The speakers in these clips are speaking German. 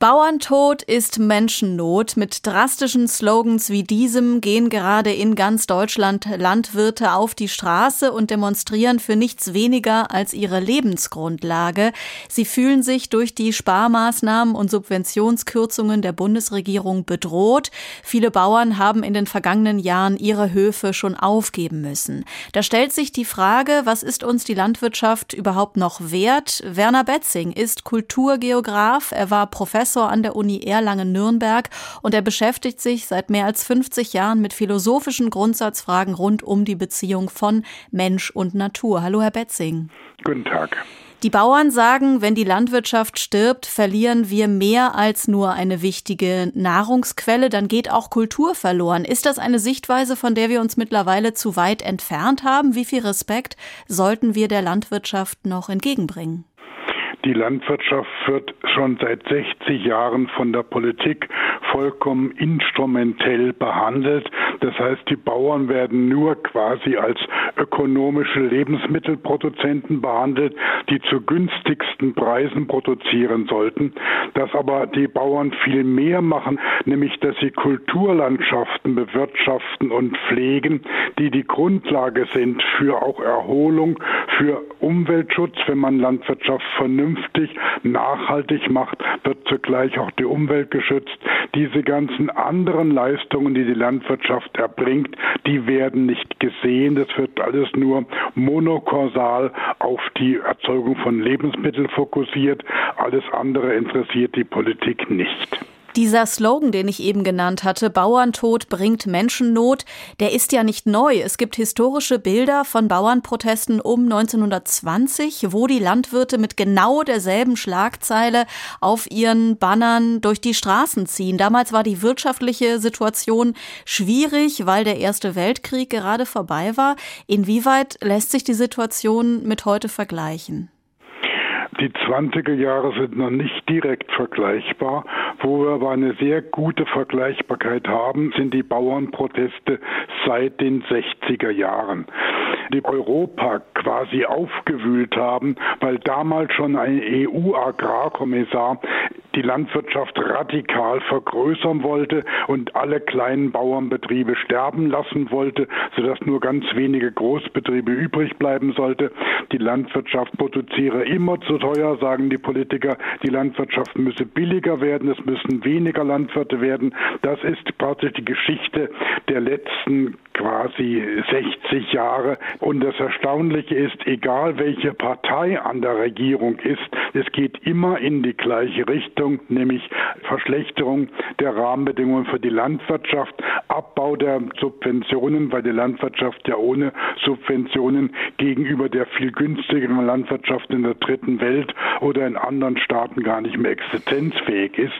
Bauerntod ist Menschennot. Mit drastischen Slogans wie diesem gehen gerade in ganz Deutschland Landwirte auf die Straße und demonstrieren für nichts weniger als ihre Lebensgrundlage. Sie fühlen sich durch die Sparmaßnahmen und Subventionskürzungen der Bundesregierung bedroht. Viele Bauern haben in den vergangenen Jahren ihre Höfe schon aufgeben müssen. Da stellt sich die Frage, was ist uns die Landwirtschaft überhaupt noch wert? Werner Betzing ist Kulturgeograf. Er war Professor Professor an der Uni Erlangen-Nürnberg und er beschäftigt sich seit mehr als 50 Jahren mit philosophischen Grundsatzfragen rund um die Beziehung von Mensch und Natur. Hallo, Herr Betzing. Guten Tag. Die Bauern sagen, wenn die Landwirtschaft stirbt, verlieren wir mehr als nur eine wichtige Nahrungsquelle, dann geht auch Kultur verloren. Ist das eine Sichtweise, von der wir uns mittlerweile zu weit entfernt haben? Wie viel Respekt sollten wir der Landwirtschaft noch entgegenbringen? Die Landwirtschaft wird schon seit 60 Jahren von der Politik vollkommen instrumentell behandelt. Das heißt, die Bauern werden nur quasi als ökonomische Lebensmittelproduzenten behandelt, die zu günstigsten Preisen produzieren sollten. Dass aber die Bauern viel mehr machen, nämlich dass sie Kulturlandschaften bewirtschaften und pflegen, die die Grundlage sind für auch Erholung, für Umweltschutz, wenn man Landwirtschaft vernünftig nachhaltig macht, wird zugleich auch die Umwelt geschützt. Diese ganzen anderen Leistungen, die die Landwirtschaft erbringt, die werden nicht gesehen. Das wird alles nur monokausal auf die Erzeugung von Lebensmitteln fokussiert. Alles andere interessiert die Politik nicht. Dieser Slogan, den ich eben genannt hatte, Bauerntod bringt Menschennot, der ist ja nicht neu. Es gibt historische Bilder von Bauernprotesten um 1920, wo die Landwirte mit genau derselben Schlagzeile auf ihren Bannern durch die Straßen ziehen. Damals war die wirtschaftliche Situation schwierig, weil der Erste Weltkrieg gerade vorbei war. Inwieweit lässt sich die Situation mit heute vergleichen? Die 20er Jahre sind noch nicht direkt vergleichbar. Wo wir aber eine sehr gute Vergleichbarkeit haben, sind die Bauernproteste seit den 60er Jahren die Europa quasi aufgewühlt haben, weil damals schon ein EU-Agrarkommissar die Landwirtschaft radikal vergrößern wollte und alle kleinen Bauernbetriebe sterben lassen wollte, sodass nur ganz wenige Großbetriebe übrig bleiben sollte. Die Landwirtschaft produziere immer zu teuer, sagen die Politiker. Die Landwirtschaft müsse billiger werden, es müssen weniger Landwirte werden. Das ist praktisch die Geschichte der letzten quasi 60 Jahre. Und das Erstaunliche ist, egal welche Partei an der Regierung ist, es geht immer in die gleiche Richtung, nämlich Verschlechterung der Rahmenbedingungen für die Landwirtschaft, Abbau der Subventionen, weil die Landwirtschaft ja ohne Subventionen gegenüber der viel günstigeren Landwirtschaft in der dritten Welt oder in anderen Staaten gar nicht mehr existenzfähig ist.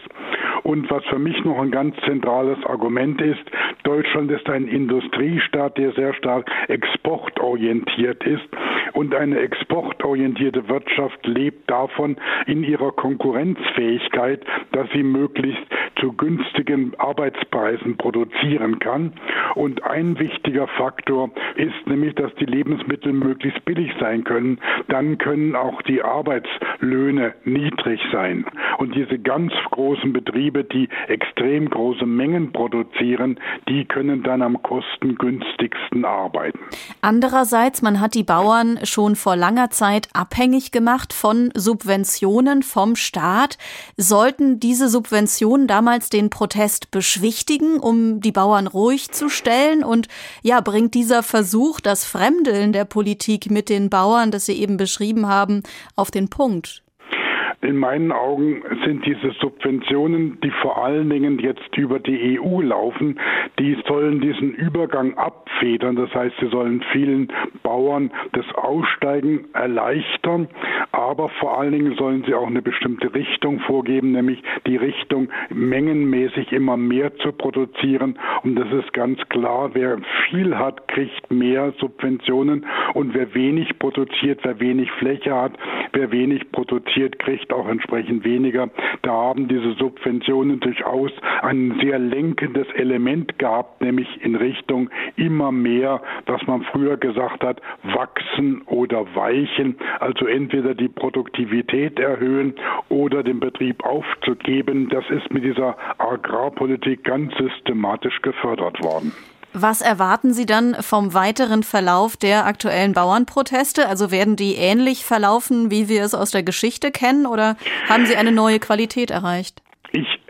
Und was für mich noch ein ganz zentrales Argument ist, Deutschland ist ein Industriestaat, der sehr stark exportorientiert ist. Und eine exportorientierte Wirtschaft lebt davon in ihrer Konkurrenzfähigkeit, dass sie möglichst zu günstigen Arbeitspreisen produzieren kann. Und ein wichtiger Faktor ist nämlich, dass die Lebensmittel möglichst billig sein können. Dann können auch die Arbeitslöhne niedrig sein. Und diese ganz großen Betriebe, die extrem große Mengen produzieren, die können dann am kostengünstigsten arbeiten. Andererseits, man hat die Bauern schon vor langer Zeit abhängig gemacht von Subventionen vom Staat. Sollten diese Subventionen damals den Protest beschwichtigen, um die Bauern ruhig zu stellen? Und ja, bringt dieser Versuch, das Fremdeln der Politik mit den Bauern, das Sie eben beschrieben haben, auf den Punkt? In meinen Augen sind diese Subventionen, die vor allen Dingen jetzt über die EU laufen, die sollen diesen Übergang abfedern. Das heißt, sie sollen vielen Bauern das Aussteigen erleichtern, aber vor allen Dingen sollen sie auch eine bestimmte Richtung vorgeben, nämlich die Richtung mengenmäßig immer mehr zu produzieren. Und das ist ganz klar, wer viel hat, kriegt mehr Subventionen und wer wenig produziert, wer wenig Fläche hat, wer wenig produziert, kriegt Wirtschaft auch entsprechend weniger. Da haben diese Subventionen durchaus ein sehr lenkendes Element gehabt, nämlich in Richtung immer mehr, was man früher gesagt hat, wachsen oder weichen, also entweder die Produktivität erhöhen oder den Betrieb aufzugeben. Das ist mit dieser Agrarpolitik ganz systematisch gefördert worden. Was erwarten Sie dann vom weiteren Verlauf der aktuellen Bauernproteste? Also werden die ähnlich verlaufen, wie wir es aus der Geschichte kennen, oder haben Sie eine neue Qualität erreicht?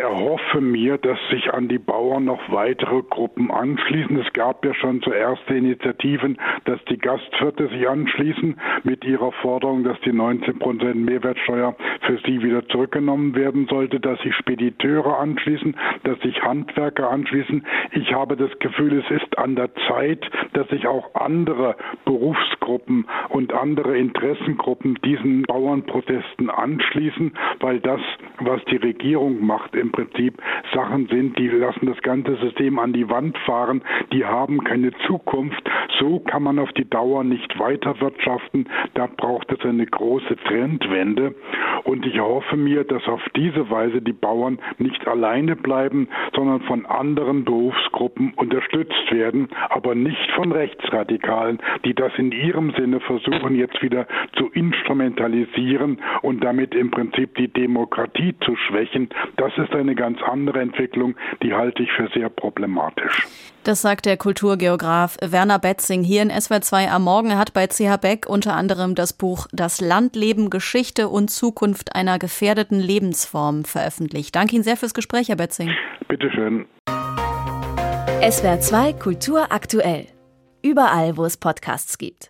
Erhoffe mir, dass sich an die Bauern noch weitere Gruppen anschließen. Es gab ja schon zuerst Initiativen, dass die Gastwirte sich anschließen mit ihrer Forderung, dass die 19 Prozent Mehrwertsteuer für sie wieder zurückgenommen werden sollte, dass sich Spediteure anschließen, dass sich Handwerker anschließen. Ich habe das Gefühl, es ist an der Zeit, dass sich auch andere Berufsgruppen und andere Interessengruppen diesen Bauernprotesten anschließen, weil das, was die Regierung macht, im Prinzip Sachen sind, die lassen das ganze System an die Wand fahren, die haben keine Zukunft. So kann man auf die Dauer nicht weiter wirtschaften. Da braucht es eine große Trendwende. Und ich hoffe mir, dass auf diese Weise die Bauern nicht alleine bleiben, sondern von anderen Berufsgruppen unterstützt werden, aber nicht von Rechtsradikalen, die das in ihrem Sinne versuchen jetzt wieder zu instrumentalisieren und damit im Prinzip die Demokratie zu schwächen. Das ist eine ganz andere Entwicklung, die halte ich für sehr problematisch. Das sagt der Kulturgeograf Werner Betzing hier in SWR2 am Morgen. Er hat bei CH Beck unter anderem das Buch Das Landleben, Geschichte und Zukunft einer gefährdeten Lebensform veröffentlicht. Danke Ihnen sehr fürs Gespräch, Herr Betzing. Bitteschön. SWR2 Kultur aktuell. Überall, wo es Podcasts gibt.